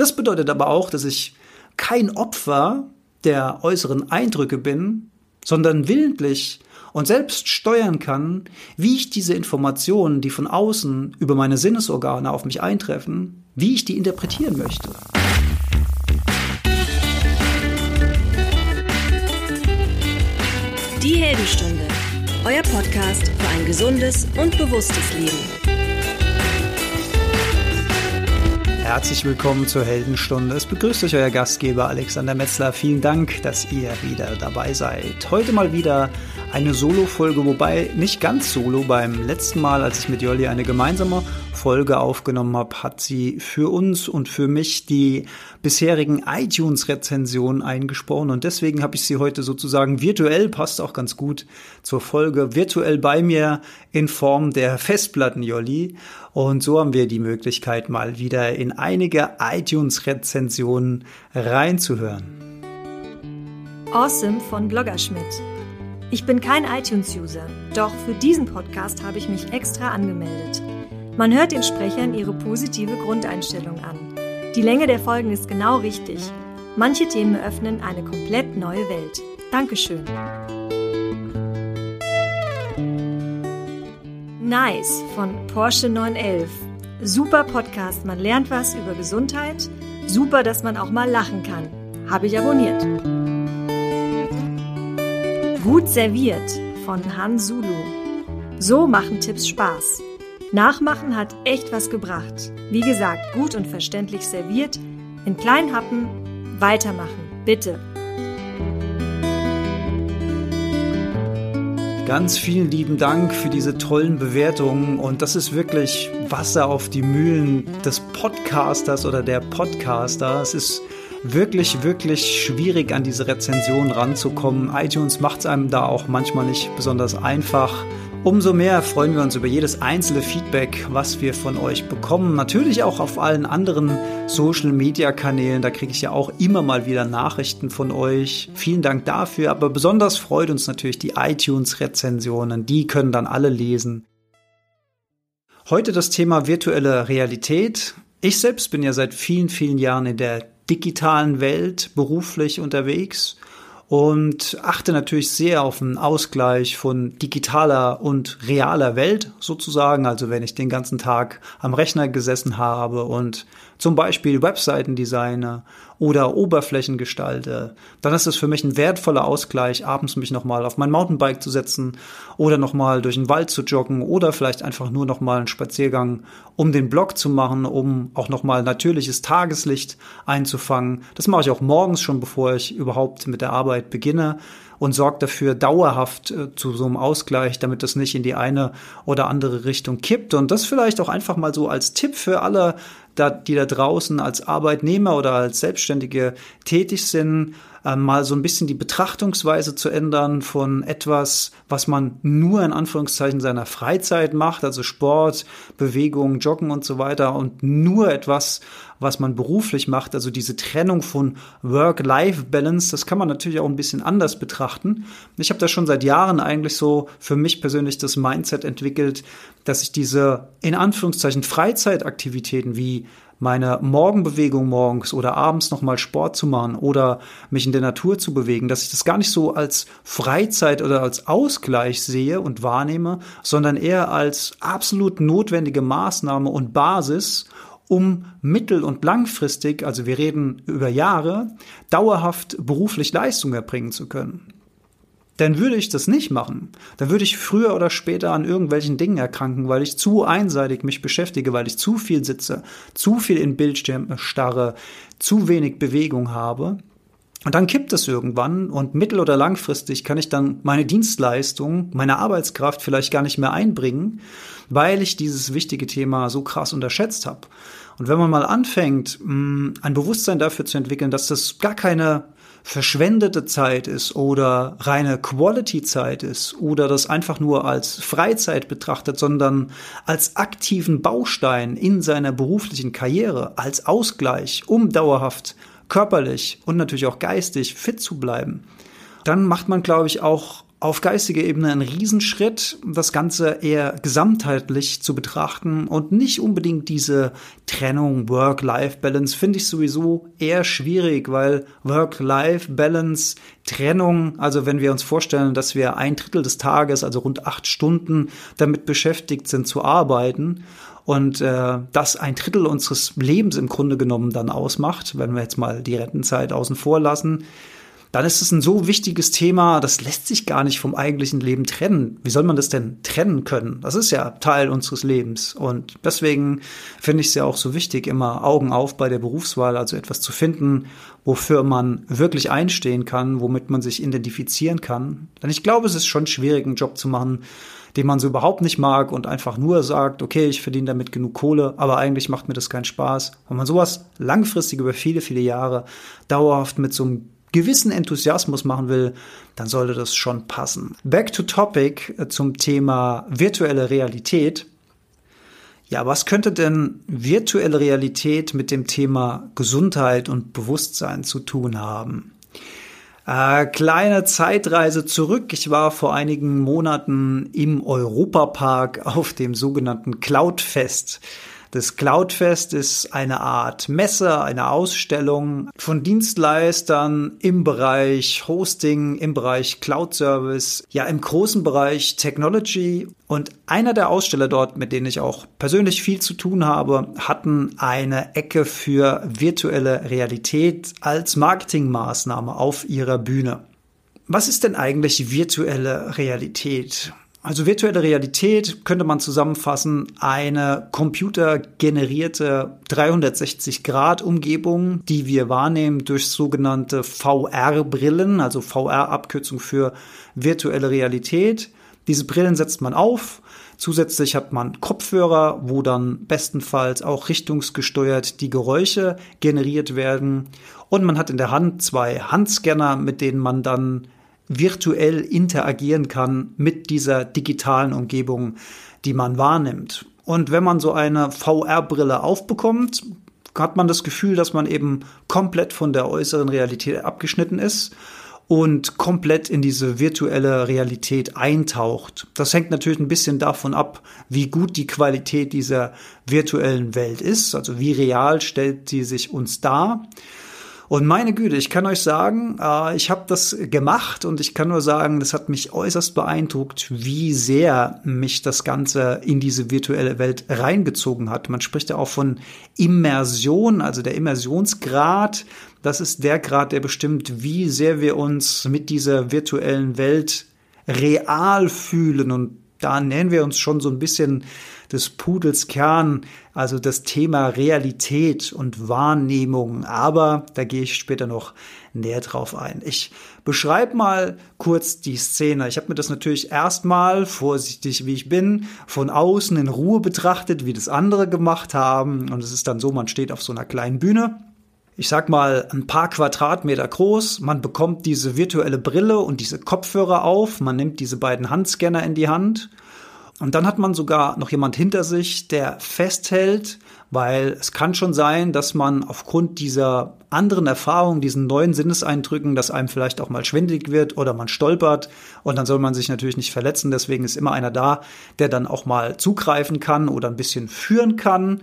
Das bedeutet aber auch, dass ich kein Opfer der äußeren Eindrücke bin, sondern willentlich und selbst steuern kann, wie ich diese Informationen, die von außen über meine Sinnesorgane auf mich eintreffen, wie ich die interpretieren möchte. Die Heldenstunde, euer Podcast für ein gesundes und bewusstes Leben. Herzlich willkommen zur Heldenstunde. Es begrüßt euch euer Gastgeber Alexander Metzler. Vielen Dank, dass ihr wieder dabei seid. Heute mal wieder eine Solo-Folge, wobei nicht ganz solo. Beim letzten Mal, als ich mit Jolli eine gemeinsame Folge aufgenommen habe, hat sie für uns und für mich die bisherigen iTunes-Rezensionen eingesprochen und deswegen habe ich sie heute sozusagen virtuell, passt auch ganz gut zur Folge, virtuell bei mir in Form der Festplatten-Jolli und so haben wir die Möglichkeit mal wieder in einige iTunes-Rezensionen reinzuhören. Awesome von Bloggerschmidt. Ich bin kein iTunes-User, doch für diesen Podcast habe ich mich extra angemeldet. Man hört den Sprechern ihre positive Grundeinstellung an. Die Länge der Folgen ist genau richtig. Manche Themen öffnen eine komplett neue Welt. Dankeschön. Nice von Porsche 911. Super Podcast, man lernt was über Gesundheit. Super, dass man auch mal lachen kann. Habe ich abonniert. Gut serviert von Han Sulu. So machen Tipps Spaß. Nachmachen hat echt was gebracht. Wie gesagt, gut und verständlich serviert, in kleinen Happen, weitermachen, bitte. Ganz vielen lieben Dank für diese tollen Bewertungen und das ist wirklich Wasser auf die Mühlen des Podcasters oder der Podcaster. Es ist wirklich, wirklich schwierig, an diese Rezension ranzukommen. iTunes macht es einem da auch manchmal nicht besonders einfach. Umso mehr freuen wir uns über jedes einzelne Feedback, was wir von euch bekommen. Natürlich auch auf allen anderen Social-Media-Kanälen. Da kriege ich ja auch immer mal wieder Nachrichten von euch. Vielen Dank dafür. Aber besonders freut uns natürlich die iTunes-Rezensionen. Die können dann alle lesen. Heute das Thema virtuelle Realität. Ich selbst bin ja seit vielen, vielen Jahren in der digitalen Welt beruflich unterwegs und achte natürlich sehr auf einen Ausgleich von digitaler und realer Welt sozusagen. Also wenn ich den ganzen Tag am Rechner gesessen habe und zum Beispiel Webseiten designe oder Oberflächen gestalte, dann ist es für mich ein wertvoller Ausgleich, abends mich nochmal auf mein Mountainbike zu setzen oder nochmal durch den Wald zu joggen oder vielleicht einfach nur nochmal einen Spaziergang um den Block zu machen, um auch nochmal natürliches Tageslicht einzufangen. Das mache ich auch morgens schon, bevor ich überhaupt mit der Arbeit beginne und sorgt dafür dauerhaft äh, zu so einem Ausgleich, damit das nicht in die eine oder andere Richtung kippt. Und das vielleicht auch einfach mal so als Tipp für alle, da, die da draußen als Arbeitnehmer oder als Selbstständige tätig sind, äh, mal so ein bisschen die Betrachtungsweise zu ändern von etwas, was man nur in Anführungszeichen seiner Freizeit macht, also Sport, Bewegung, Joggen und so weiter und nur etwas, was man beruflich macht, also diese Trennung von Work-Life-Balance, das kann man natürlich auch ein bisschen anders betrachten. Ich habe da schon seit Jahren eigentlich so für mich persönlich das Mindset entwickelt, dass ich diese in Anführungszeichen Freizeitaktivitäten wie meine Morgenbewegung morgens oder abends nochmal Sport zu machen oder mich in der Natur zu bewegen, dass ich das gar nicht so als Freizeit oder als Ausgleich sehe und wahrnehme, sondern eher als absolut notwendige Maßnahme und Basis, um mittel- und langfristig, also wir reden über Jahre, dauerhaft beruflich Leistung erbringen zu können. Denn würde ich das nicht machen, dann würde ich früher oder später an irgendwelchen Dingen erkranken, weil ich zu einseitig mich beschäftige, weil ich zu viel sitze, zu viel in Bildschirm starre, zu wenig Bewegung habe. Und dann kippt es irgendwann und mittel- oder langfristig kann ich dann meine Dienstleistung, meine Arbeitskraft vielleicht gar nicht mehr einbringen, weil ich dieses wichtige Thema so krass unterschätzt habe. Und wenn man mal anfängt, mm, ein Bewusstsein dafür zu entwickeln, dass das gar keine verschwendete Zeit ist oder reine Quality-Zeit ist oder das einfach nur als Freizeit betrachtet, sondern als aktiven Baustein in seiner beruflichen Karriere, als Ausgleich, um dauerhaft körperlich und natürlich auch geistig fit zu bleiben, dann macht man, glaube ich, auch auf geistiger Ebene ein Riesenschritt, das Ganze eher gesamtheitlich zu betrachten und nicht unbedingt diese Trennung Work-Life-Balance finde ich sowieso eher schwierig, weil Work-Life-Balance, Trennung, also wenn wir uns vorstellen, dass wir ein Drittel des Tages, also rund acht Stunden damit beschäftigt sind zu arbeiten und äh, das ein Drittel unseres Lebens im Grunde genommen dann ausmacht, wenn wir jetzt mal die Rentenzeit außen vor lassen, dann ist es ein so wichtiges Thema, das lässt sich gar nicht vom eigentlichen Leben trennen. Wie soll man das denn trennen können? Das ist ja Teil unseres Lebens. Und deswegen finde ich es ja auch so wichtig, immer Augen auf bei der Berufswahl, also etwas zu finden, wofür man wirklich einstehen kann, womit man sich identifizieren kann. Denn ich glaube, es ist schon schwierig, einen Job zu machen, den man so überhaupt nicht mag und einfach nur sagt, okay, ich verdiene damit genug Kohle, aber eigentlich macht mir das keinen Spaß. Wenn man sowas langfristig über viele, viele Jahre dauerhaft mit so einem gewissen Enthusiasmus machen will, dann sollte das schon passen. Back to topic äh, zum Thema virtuelle Realität. Ja, was könnte denn virtuelle Realität mit dem Thema Gesundheit und Bewusstsein zu tun haben? Äh, kleine Zeitreise zurück. Ich war vor einigen Monaten im Europapark auf dem sogenannten Cloudfest. Das Cloudfest ist eine Art Messe, eine Ausstellung von Dienstleistern im Bereich Hosting, im Bereich Cloud Service, ja im großen Bereich Technology. Und einer der Aussteller dort, mit denen ich auch persönlich viel zu tun habe, hatten eine Ecke für virtuelle Realität als Marketingmaßnahme auf ihrer Bühne. Was ist denn eigentlich virtuelle Realität? Also virtuelle Realität könnte man zusammenfassen, eine computergenerierte 360-Grad-Umgebung, die wir wahrnehmen durch sogenannte VR-Brillen, also VR-Abkürzung für virtuelle Realität. Diese Brillen setzt man auf. Zusätzlich hat man Kopfhörer, wo dann bestenfalls auch richtungsgesteuert die Geräusche generiert werden. Und man hat in der Hand zwei Handscanner, mit denen man dann virtuell interagieren kann mit dieser digitalen Umgebung, die man wahrnimmt. Und wenn man so eine VR-Brille aufbekommt, hat man das Gefühl, dass man eben komplett von der äußeren Realität abgeschnitten ist und komplett in diese virtuelle Realität eintaucht. Das hängt natürlich ein bisschen davon ab, wie gut die Qualität dieser virtuellen Welt ist, also wie real stellt sie sich uns dar. Und meine Güte, ich kann euch sagen, äh, ich habe das gemacht und ich kann nur sagen, das hat mich äußerst beeindruckt, wie sehr mich das Ganze in diese virtuelle Welt reingezogen hat. Man spricht ja auch von Immersion, also der Immersionsgrad. Das ist der Grad, der bestimmt, wie sehr wir uns mit dieser virtuellen Welt real fühlen. Und da nähern wir uns schon so ein bisschen des Pudels Kern, also das Thema Realität und Wahrnehmung. Aber da gehe ich später noch näher drauf ein. Ich beschreibe mal kurz die Szene. Ich habe mir das natürlich erstmal, vorsichtig wie ich bin, von außen in Ruhe betrachtet, wie das andere gemacht haben. Und es ist dann so, man steht auf so einer kleinen Bühne ich sag mal, ein paar Quadratmeter groß. Man bekommt diese virtuelle Brille und diese Kopfhörer auf. Man nimmt diese beiden Handscanner in die Hand und dann hat man sogar noch jemand hinter sich, der festhält, weil es kann schon sein, dass man aufgrund dieser anderen Erfahrungen, diesen neuen Sinneseindrücken, dass einem vielleicht auch mal schwindig wird oder man stolpert und dann soll man sich natürlich nicht verletzen. Deswegen ist immer einer da, der dann auch mal zugreifen kann oder ein bisschen führen kann.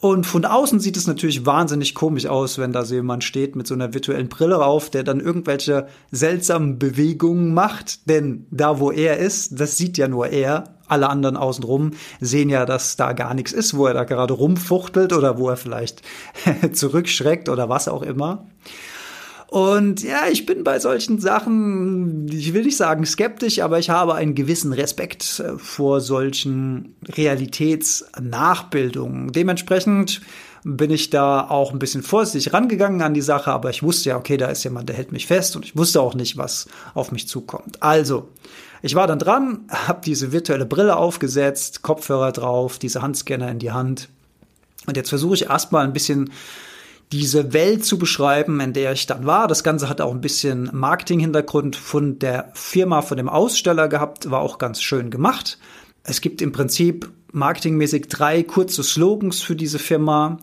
Und von außen sieht es natürlich wahnsinnig komisch aus, wenn da so jemand steht mit so einer virtuellen Brille auf, der dann irgendwelche seltsamen Bewegungen macht. Denn da, wo er ist, das sieht ja nur er. Alle anderen außenrum sehen ja, dass da gar nichts ist, wo er da gerade rumfuchtelt oder wo er vielleicht zurückschreckt oder was auch immer. Und ja, ich bin bei solchen Sachen, ich will nicht sagen skeptisch, aber ich habe einen gewissen Respekt äh, vor solchen Realitätsnachbildungen. Dementsprechend bin ich da auch ein bisschen vorsichtig rangegangen an die Sache, aber ich wusste ja, okay, da ist jemand, der hält mich fest und ich wusste auch nicht, was auf mich zukommt. Also, ich war dann dran, habe diese virtuelle Brille aufgesetzt, Kopfhörer drauf, diese Handscanner in die Hand. Und jetzt versuche ich erstmal ein bisschen diese Welt zu beschreiben, in der ich dann war. Das Ganze hat auch ein bisschen Marketing-Hintergrund von der Firma, von dem Aussteller gehabt, war auch ganz schön gemacht. Es gibt im Prinzip marketingmäßig drei kurze Slogans für diese Firma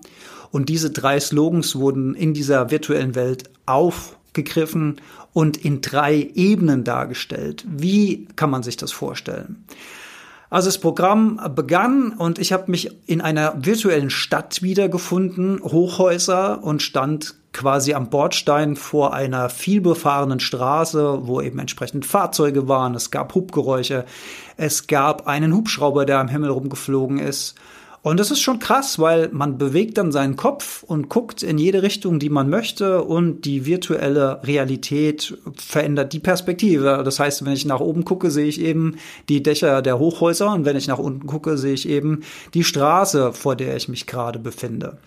und diese drei Slogans wurden in dieser virtuellen Welt auf aufgegriffen und in drei Ebenen dargestellt. Wie kann man sich das vorstellen? Also das Programm begann und ich habe mich in einer virtuellen Stadt wiedergefunden, Hochhäuser und stand quasi am Bordstein vor einer vielbefahrenen Straße, wo eben entsprechend Fahrzeuge waren. Es gab Hubgeräusche. Es gab einen Hubschrauber, der am Himmel rumgeflogen ist. Und das ist schon krass, weil man bewegt dann seinen Kopf und guckt in jede Richtung, die man möchte und die virtuelle Realität verändert die Perspektive. Das heißt, wenn ich nach oben gucke, sehe ich eben die Dächer der Hochhäuser und wenn ich nach unten gucke, sehe ich eben die Straße, vor der ich mich gerade befinde.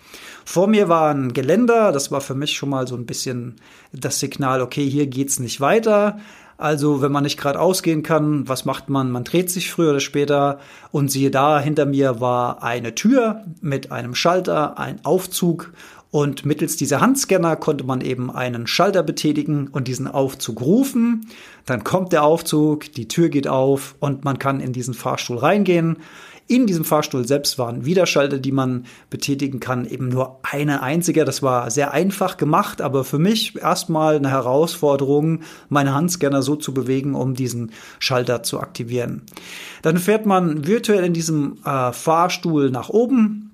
Vor mir war ein Geländer, das war für mich schon mal so ein bisschen das Signal, okay, hier geht's nicht weiter. Also, wenn man nicht gerade ausgehen kann, was macht man? Man dreht sich früher oder später und siehe da, hinter mir war eine Tür mit einem Schalter, ein Aufzug und mittels dieser Handscanner konnte man eben einen Schalter betätigen und diesen Aufzug rufen. Dann kommt der Aufzug, die Tür geht auf und man kann in diesen Fahrstuhl reingehen. In diesem Fahrstuhl selbst waren Widerschalter, die man betätigen kann, eben nur eine einzige. Das war sehr einfach gemacht, aber für mich erstmal eine Herausforderung, meine Handscanner so zu bewegen, um diesen Schalter zu aktivieren. Dann fährt man virtuell in diesem äh, Fahrstuhl nach oben,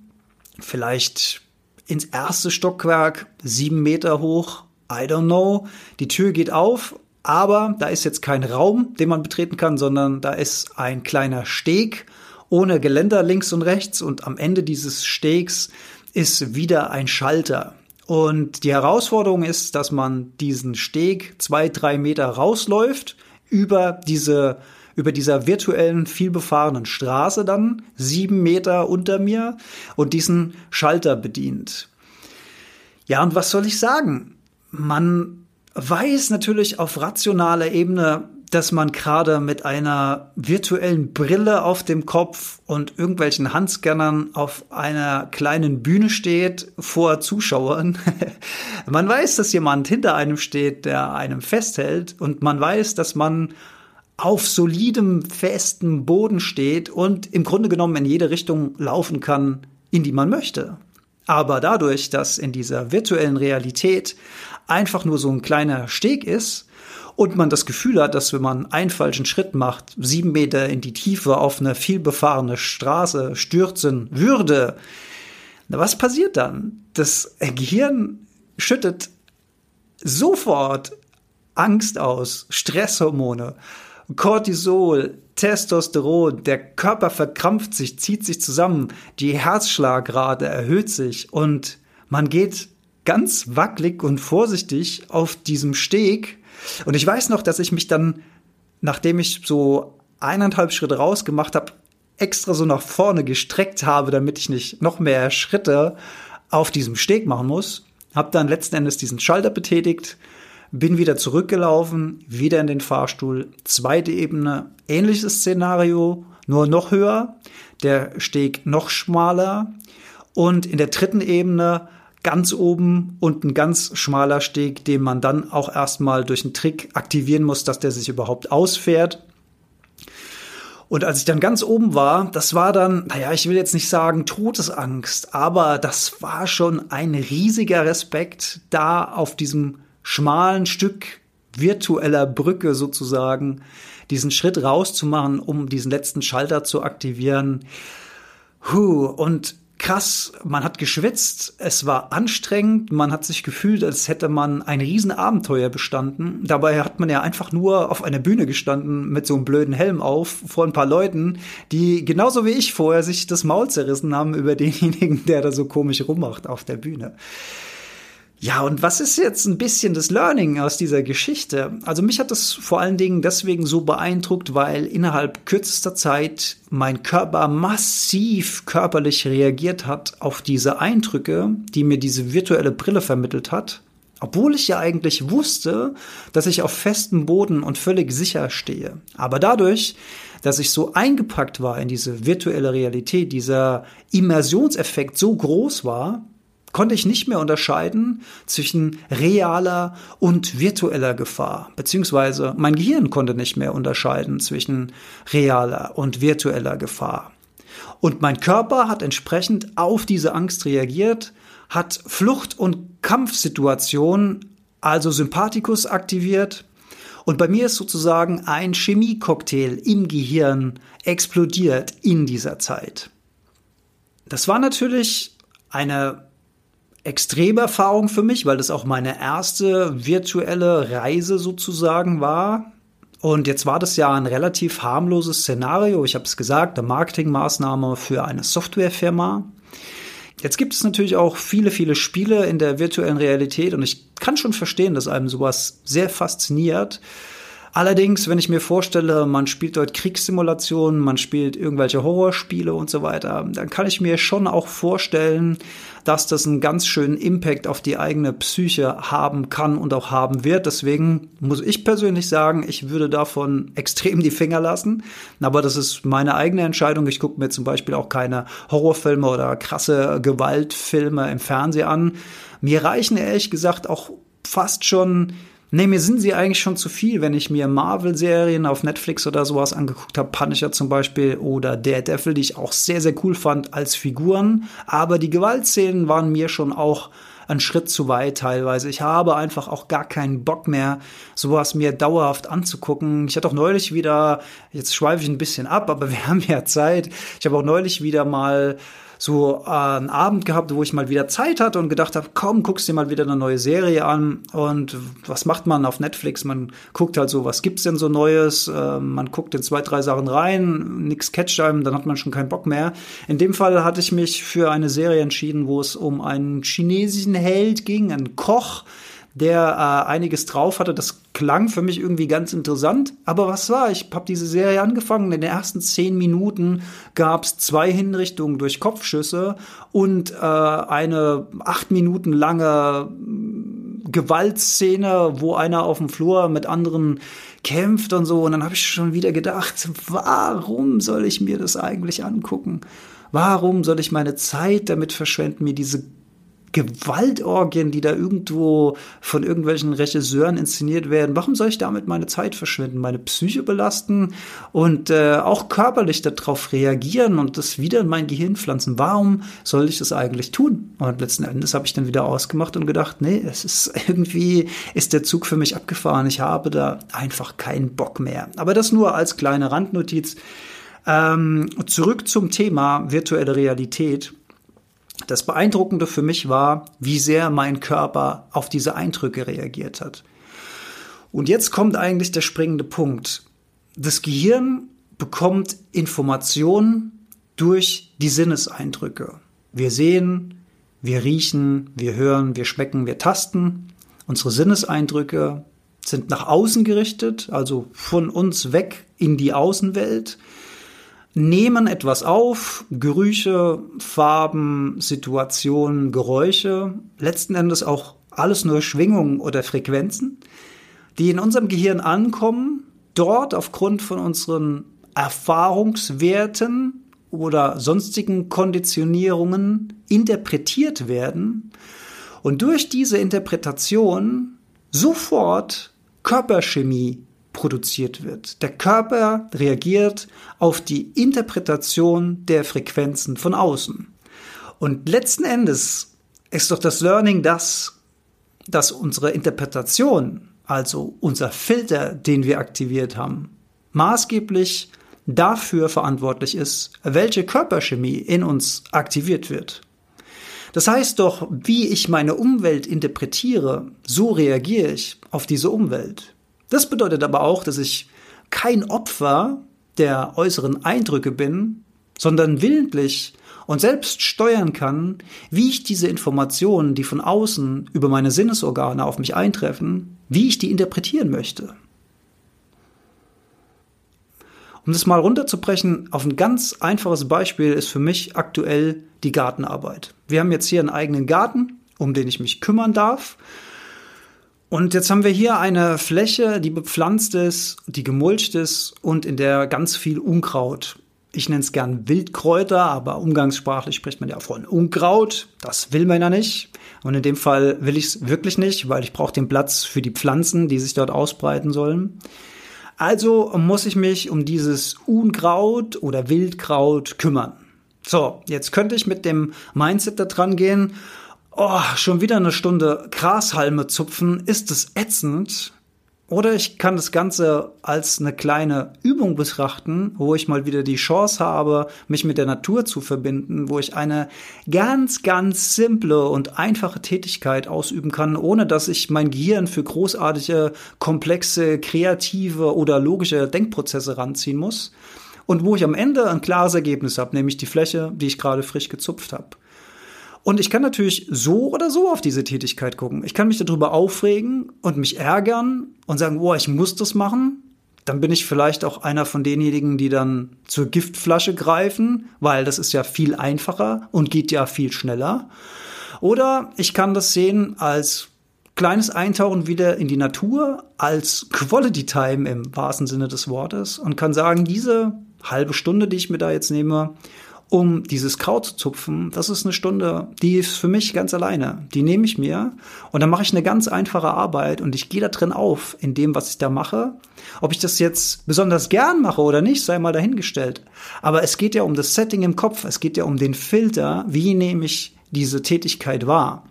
vielleicht ins erste Stockwerk, sieben Meter hoch, I don't know. Die Tür geht auf, aber da ist jetzt kein Raum, den man betreten kann, sondern da ist ein kleiner Steg ohne Geländer links und rechts und am Ende dieses Stegs ist wieder ein Schalter. Und die Herausforderung ist, dass man diesen Steg zwei, drei Meter rausläuft über diese über dieser virtuellen, vielbefahrenen Straße dann, sieben Meter unter mir, und diesen Schalter bedient. Ja, und was soll ich sagen? Man weiß natürlich auf rationaler Ebene, dass man gerade mit einer virtuellen Brille auf dem Kopf und irgendwelchen Handscannern auf einer kleinen Bühne steht vor Zuschauern. man weiß, dass jemand hinter einem steht, der einem festhält und man weiß, dass man auf solidem, festem Boden steht und im Grunde genommen in jede Richtung laufen kann, in die man möchte. Aber dadurch, dass in dieser virtuellen Realität einfach nur so ein kleiner Steg ist, und man das Gefühl hat, dass wenn man einen falschen Schritt macht, sieben Meter in die Tiefe auf eine vielbefahrene Straße stürzen würde, na, was passiert dann? Das Gehirn schüttet sofort Angst aus, Stresshormone, Cortisol, Testosteron, der Körper verkrampft sich, zieht sich zusammen, die Herzschlagrate erhöht sich und man geht ganz wackelig und vorsichtig auf diesem Steg und ich weiß noch, dass ich mich dann, nachdem ich so eineinhalb Schritte rausgemacht habe, extra so nach vorne gestreckt habe, damit ich nicht noch mehr Schritte auf diesem Steg machen muss. Hab dann letzten Endes diesen Schalter betätigt, bin wieder zurückgelaufen, wieder in den Fahrstuhl, zweite Ebene, ähnliches Szenario, nur noch höher, der Steg noch schmaler und in der dritten Ebene ganz oben und ein ganz schmaler Steg, den man dann auch erstmal durch einen Trick aktivieren muss, dass der sich überhaupt ausfährt. Und als ich dann ganz oben war, das war dann, naja, ich will jetzt nicht sagen Todesangst, aber das war schon ein riesiger Respekt, da auf diesem schmalen Stück virtueller Brücke sozusagen diesen Schritt rauszumachen, um diesen letzten Schalter zu aktivieren. Huh, und krass, man hat geschwitzt, es war anstrengend, man hat sich gefühlt, als hätte man ein Riesenabenteuer bestanden. Dabei hat man ja einfach nur auf einer Bühne gestanden mit so einem blöden Helm auf vor ein paar Leuten, die genauso wie ich vorher sich das Maul zerrissen haben über denjenigen, der da so komisch rummacht auf der Bühne. Ja, und was ist jetzt ein bisschen das Learning aus dieser Geschichte? Also mich hat das vor allen Dingen deswegen so beeindruckt, weil innerhalb kürzester Zeit mein Körper massiv körperlich reagiert hat auf diese Eindrücke, die mir diese virtuelle Brille vermittelt hat. Obwohl ich ja eigentlich wusste, dass ich auf festem Boden und völlig sicher stehe. Aber dadurch, dass ich so eingepackt war in diese virtuelle Realität, dieser Immersionseffekt so groß war, konnte ich nicht mehr unterscheiden zwischen realer und virtueller Gefahr, beziehungsweise mein Gehirn konnte nicht mehr unterscheiden zwischen realer und virtueller Gefahr. Und mein Körper hat entsprechend auf diese Angst reagiert, hat Flucht- und Kampfsituationen also Sympathikus aktiviert. Und bei mir ist sozusagen ein Chemiecocktail im Gehirn explodiert in dieser Zeit. Das war natürlich eine extreme Erfahrung für mich, weil das auch meine erste virtuelle Reise sozusagen war. Und jetzt war das ja ein relativ harmloses Szenario. Ich habe es gesagt, eine Marketingmaßnahme für eine Softwarefirma. Jetzt gibt es natürlich auch viele, viele Spiele in der virtuellen Realität und ich kann schon verstehen, dass einem sowas sehr fasziniert. Allerdings, wenn ich mir vorstelle, man spielt dort Kriegssimulationen, man spielt irgendwelche Horrorspiele und so weiter, dann kann ich mir schon auch vorstellen, dass das einen ganz schönen Impact auf die eigene Psyche haben kann und auch haben wird. Deswegen muss ich persönlich sagen, ich würde davon extrem die Finger lassen. Aber das ist meine eigene Entscheidung. Ich gucke mir zum Beispiel auch keine Horrorfilme oder krasse Gewaltfilme im Fernsehen an. Mir reichen ehrlich gesagt auch fast schon Nee, mir sind sie eigentlich schon zu viel, wenn ich mir Marvel-Serien auf Netflix oder sowas angeguckt habe, Punisher zum Beispiel oder Daredevil, die ich auch sehr, sehr cool fand als Figuren. Aber die Gewaltszenen waren mir schon auch ein Schritt zu weit teilweise. Ich habe einfach auch gar keinen Bock mehr, sowas mir dauerhaft anzugucken. Ich hatte auch neulich wieder, jetzt schweife ich ein bisschen ab, aber wir haben ja Zeit. Ich habe auch neulich wieder mal so äh, einen Abend gehabt, wo ich mal wieder Zeit hatte und gedacht habe, komm, guckst dir mal wieder eine neue Serie an. Und was macht man auf Netflix? Man guckt halt so, was gibt's denn so Neues? Äh, man guckt in zwei, drei Sachen rein, nix catcht einem, dann hat man schon keinen Bock mehr. In dem Fall hatte ich mich für eine Serie entschieden, wo es um einen chinesischen Held ging, einen Koch, der äh, einiges drauf hatte. Das klang für mich irgendwie ganz interessant. Aber was war? Ich habe diese Serie angefangen. In den ersten zehn Minuten gab es zwei Hinrichtungen durch Kopfschüsse und äh, eine acht Minuten lange mm, Gewaltszene, wo einer auf dem Flur mit anderen kämpft und so. Und dann habe ich schon wieder gedacht, warum soll ich mir das eigentlich angucken? Warum soll ich meine Zeit damit verschwenden, mir diese Gewaltorgien, die da irgendwo von irgendwelchen Regisseuren inszeniert werden. Warum soll ich damit meine Zeit verschwenden, meine Psyche belasten und äh, auch körperlich darauf reagieren und das wieder in mein Gehirn pflanzen? Warum soll ich das eigentlich tun? Und letzten Endes habe ich dann wieder ausgemacht und gedacht, nee, es ist irgendwie, ist der Zug für mich abgefahren. Ich habe da einfach keinen Bock mehr. Aber das nur als kleine Randnotiz. Ähm, zurück zum Thema virtuelle Realität. Das Beeindruckende für mich war, wie sehr mein Körper auf diese Eindrücke reagiert hat. Und jetzt kommt eigentlich der springende Punkt. Das Gehirn bekommt Informationen durch die Sinneseindrücke. Wir sehen, wir riechen, wir hören, wir schmecken, wir tasten. Unsere Sinneseindrücke sind nach außen gerichtet, also von uns weg in die Außenwelt nehmen etwas auf, Gerüche, Farben, Situationen, Geräusche, letzten Endes auch alles nur Schwingungen oder Frequenzen, die in unserem Gehirn ankommen, dort aufgrund von unseren Erfahrungswerten oder sonstigen Konditionierungen interpretiert werden und durch diese Interpretation sofort Körperchemie produziert wird. Der Körper reagiert auf die Interpretation der Frequenzen von außen. Und letzten Endes ist doch das Learning das, dass unsere Interpretation, also unser Filter, den wir aktiviert haben, maßgeblich dafür verantwortlich ist, welche Körperchemie in uns aktiviert wird. Das heißt doch, wie ich meine Umwelt interpretiere, so reagiere ich auf diese Umwelt. Das bedeutet aber auch, dass ich kein Opfer der äußeren Eindrücke bin, sondern willentlich und selbst steuern kann, wie ich diese Informationen, die von außen über meine Sinnesorgane auf mich eintreffen, wie ich die interpretieren möchte. Um das mal runterzubrechen, auf ein ganz einfaches Beispiel ist für mich aktuell die Gartenarbeit. Wir haben jetzt hier einen eigenen Garten, um den ich mich kümmern darf. Und jetzt haben wir hier eine Fläche, die bepflanzt ist, die gemulcht ist und in der ganz viel Unkraut. Ich nenne es gern Wildkräuter, aber umgangssprachlich spricht man ja von Unkraut. Das will man ja nicht. Und in dem Fall will ich es wirklich nicht, weil ich brauche den Platz für die Pflanzen, die sich dort ausbreiten sollen. Also muss ich mich um dieses Unkraut oder Wildkraut kümmern. So, jetzt könnte ich mit dem Mindset da dran gehen oh, schon wieder eine Stunde Grashalme zupfen, ist es ätzend. Oder ich kann das Ganze als eine kleine Übung betrachten, wo ich mal wieder die Chance habe, mich mit der Natur zu verbinden, wo ich eine ganz, ganz simple und einfache Tätigkeit ausüben kann, ohne dass ich mein Gehirn für großartige, komplexe, kreative oder logische Denkprozesse ranziehen muss. Und wo ich am Ende ein klares Ergebnis habe, nämlich die Fläche, die ich gerade frisch gezupft habe. Und ich kann natürlich so oder so auf diese Tätigkeit gucken. Ich kann mich darüber aufregen und mich ärgern und sagen, boah, ich muss das machen. Dann bin ich vielleicht auch einer von denjenigen, die dann zur Giftflasche greifen, weil das ist ja viel einfacher und geht ja viel schneller. Oder ich kann das sehen als kleines Eintauchen wieder in die Natur, als Quality Time im wahrsten Sinne des Wortes und kann sagen, diese halbe Stunde, die ich mir da jetzt nehme, um dieses Kraut zu zupfen, das ist eine Stunde, die ist für mich ganz alleine. Die nehme ich mir und dann mache ich eine ganz einfache Arbeit und ich gehe da drin auf in dem, was ich da mache. Ob ich das jetzt besonders gern mache oder nicht, sei mal dahingestellt. Aber es geht ja um das Setting im Kopf, es geht ja um den Filter, wie nehme ich diese Tätigkeit wahr.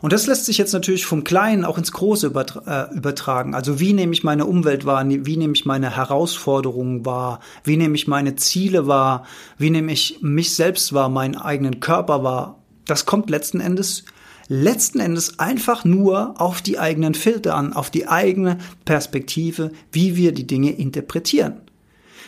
Und das lässt sich jetzt natürlich vom Kleinen auch ins Große äh, übertragen. Also wie nehme ich meine Umwelt wahr? Wie nehme ich meine Herausforderungen wahr? Wie nehme ich meine Ziele wahr? Wie nehme ich mich selbst wahr, meinen eigenen Körper wahr? Das kommt letzten Endes letzten Endes einfach nur auf die eigenen Filter an, auf die eigene Perspektive, wie wir die Dinge interpretieren.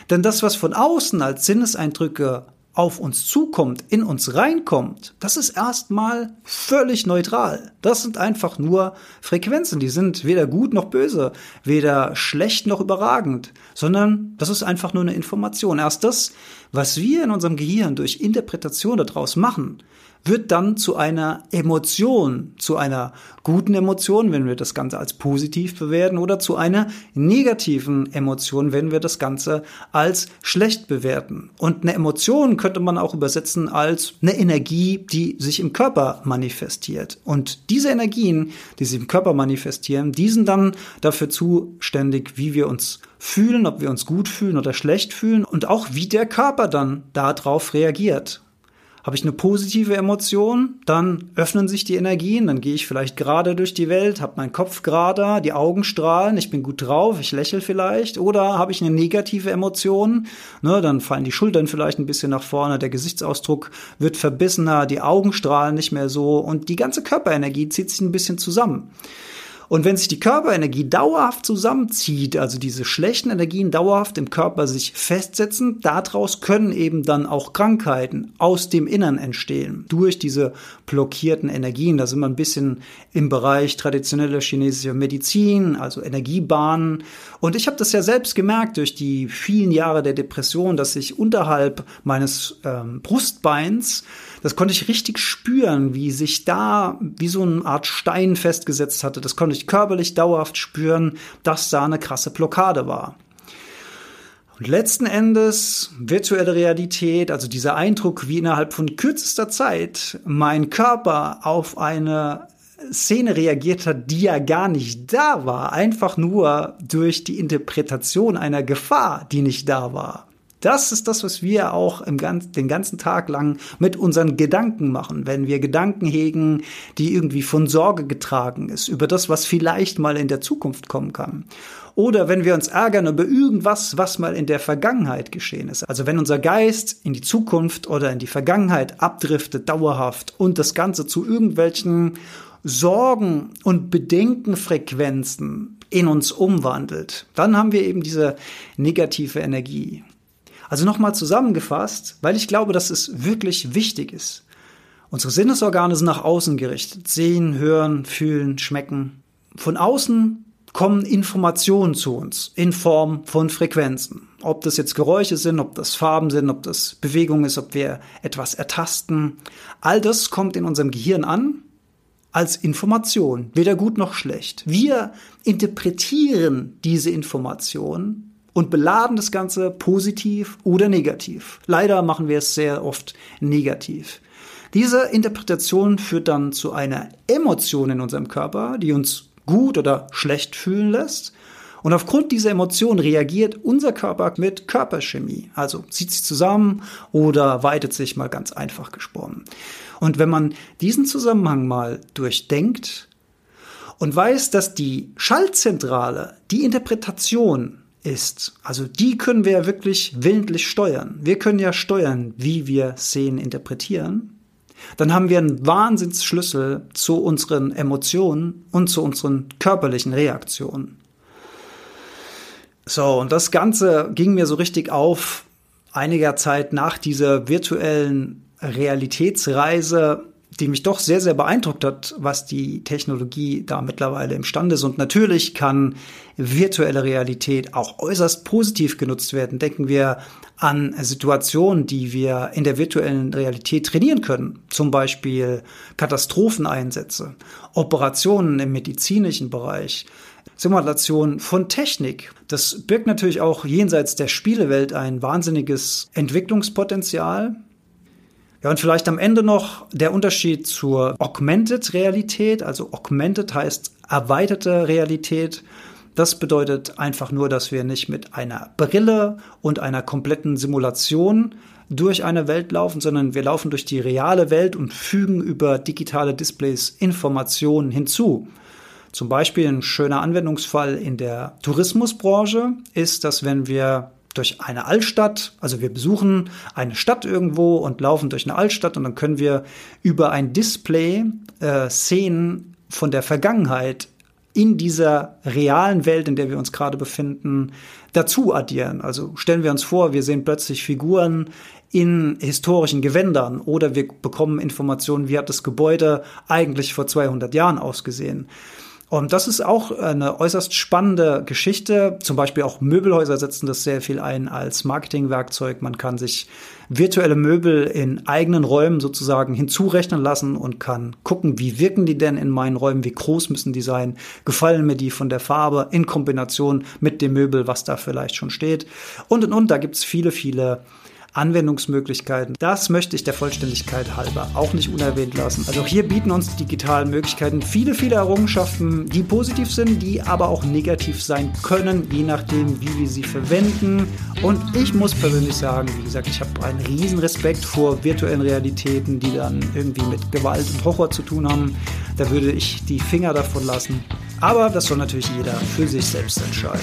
Denn das, was von außen als Sinneseindrücke auf uns zukommt, in uns reinkommt, das ist erstmal völlig neutral. Das sind einfach nur Frequenzen, die sind weder gut noch böse, weder schlecht noch überragend, sondern das ist einfach nur eine Information. Erst das, was wir in unserem Gehirn durch Interpretation daraus machen, wird dann zu einer Emotion, zu einer guten Emotion, wenn wir das Ganze als positiv bewerten, oder zu einer negativen Emotion, wenn wir das Ganze als schlecht bewerten. Und eine Emotion könnte man auch übersetzen als eine Energie, die sich im Körper manifestiert. Und diese Energien, die sich im Körper manifestieren, die sind dann dafür zuständig, wie wir uns fühlen, ob wir uns gut fühlen oder schlecht fühlen und auch wie der Körper dann darauf reagiert. Habe ich eine positive Emotion, dann öffnen sich die Energien, dann gehe ich vielleicht gerade durch die Welt, habe meinen Kopf gerade, die Augen strahlen, ich bin gut drauf, ich lächle vielleicht. Oder habe ich eine negative Emotion, ne, dann fallen die Schultern vielleicht ein bisschen nach vorne, der Gesichtsausdruck wird verbissener, die Augen strahlen nicht mehr so und die ganze Körperenergie zieht sich ein bisschen zusammen. Und wenn sich die Körperenergie dauerhaft zusammenzieht, also diese schlechten Energien dauerhaft im Körper sich festsetzen, daraus können eben dann auch Krankheiten aus dem Innern entstehen. Durch diese blockierten Energien. Da sind wir ein bisschen im Bereich traditionelle chinesische Medizin, also Energiebahnen. Und ich habe das ja selbst gemerkt durch die vielen Jahre der Depression, dass ich unterhalb meines ähm, Brustbeins das konnte ich richtig spüren, wie sich da wie so eine Art Stein festgesetzt hatte. Das konnte ich körperlich dauerhaft spüren, dass da eine krasse Blockade war. Und letzten Endes virtuelle Realität, also dieser Eindruck, wie innerhalb von kürzester Zeit mein Körper auf eine Szene reagiert hat, die ja gar nicht da war, einfach nur durch die Interpretation einer Gefahr, die nicht da war. Das ist das, was wir auch im ganz, den ganzen Tag lang mit unseren Gedanken machen, wenn wir Gedanken hegen, die irgendwie von Sorge getragen ist, über das, was vielleicht mal in der Zukunft kommen kann. Oder wenn wir uns ärgern über irgendwas, was mal in der Vergangenheit geschehen ist. Also wenn unser Geist in die Zukunft oder in die Vergangenheit abdriftet, dauerhaft und das Ganze zu irgendwelchen Sorgen und Bedenkenfrequenzen in uns umwandelt, dann haben wir eben diese negative Energie. Also nochmal zusammengefasst, weil ich glaube, dass es wirklich wichtig ist. Unsere Sinnesorgane sind nach außen gerichtet. Sehen, hören, fühlen, schmecken. Von außen kommen Informationen zu uns in Form von Frequenzen. Ob das jetzt Geräusche sind, ob das Farben sind, ob das Bewegung ist, ob wir etwas ertasten. All das kommt in unserem Gehirn an als Information, weder gut noch schlecht. Wir interpretieren diese Information und beladen das Ganze positiv oder negativ. Leider machen wir es sehr oft negativ. Diese Interpretation führt dann zu einer Emotion in unserem Körper, die uns gut oder schlecht fühlen lässt. Und aufgrund dieser Emotion reagiert unser Körper mit Körperchemie. Also zieht sich zusammen oder weitet sich mal ganz einfach gesprochen. Und wenn man diesen Zusammenhang mal durchdenkt und weiß, dass die Schaltzentrale die Interpretation ist, also die können wir ja wirklich willentlich steuern. Wir können ja steuern, wie wir Szenen interpretieren. Dann haben wir einen Wahnsinnsschlüssel zu unseren Emotionen und zu unseren körperlichen Reaktionen. So, und das Ganze ging mir so richtig auf einiger Zeit nach dieser virtuellen Realitätsreise, die mich doch sehr, sehr beeindruckt hat, was die Technologie da mittlerweile imstande ist. Und natürlich kann virtuelle Realität auch äußerst positiv genutzt werden. Denken wir an Situationen, die wir in der virtuellen Realität trainieren können. Zum Beispiel Katastropheneinsätze, Operationen im medizinischen Bereich, Simulation von Technik. Das birgt natürlich auch jenseits der Spielewelt ein wahnsinniges Entwicklungspotenzial. Ja, und vielleicht am Ende noch der Unterschied zur Augmented Realität. Also Augmented heißt erweiterte Realität. Das bedeutet einfach nur, dass wir nicht mit einer Brille und einer kompletten Simulation durch eine Welt laufen, sondern wir laufen durch die reale Welt und fügen über digitale Displays Informationen hinzu. Zum Beispiel ein schöner Anwendungsfall in der Tourismusbranche ist, dass wenn wir durch eine Altstadt, also wir besuchen eine Stadt irgendwo und laufen durch eine Altstadt und dann können wir über ein Display äh, Szenen von der Vergangenheit in dieser realen Welt, in der wir uns gerade befinden, dazu addieren. Also stellen wir uns vor, wir sehen plötzlich Figuren in historischen Gewändern oder wir bekommen Informationen, wie hat das Gebäude eigentlich vor 200 Jahren ausgesehen. Und das ist auch eine äußerst spannende Geschichte. Zum Beispiel auch Möbelhäuser setzen das sehr viel ein als Marketingwerkzeug. Man kann sich virtuelle Möbel in eigenen Räumen sozusagen hinzurechnen lassen und kann gucken, wie wirken die denn in meinen Räumen, wie groß müssen die sein, gefallen mir die von der Farbe in Kombination mit dem Möbel, was da vielleicht schon steht. Und und und, da gibt's viele, viele Anwendungsmöglichkeiten. Das möchte ich der Vollständigkeit halber auch nicht unerwähnt lassen. Also auch hier bieten uns die digitalen Möglichkeiten viele, viele Errungenschaften, die positiv sind, die aber auch negativ sein können, je nachdem, wie wir sie verwenden. Und ich muss persönlich sagen, wie gesagt, ich habe einen riesen Respekt vor virtuellen Realitäten, die dann irgendwie mit Gewalt und Horror zu tun haben. Da würde ich die Finger davon lassen. Aber das soll natürlich jeder für sich selbst entscheiden.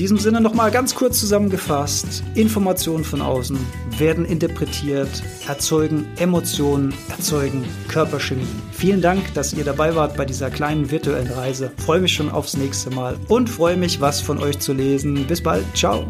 Diesem Sinne nochmal ganz kurz zusammengefasst. Informationen von außen werden interpretiert, erzeugen Emotionen, erzeugen Körperchemie. Vielen Dank, dass ihr dabei wart bei dieser kleinen virtuellen Reise. Freue mich schon aufs nächste Mal und freue mich, was von euch zu lesen. Bis bald. Ciao.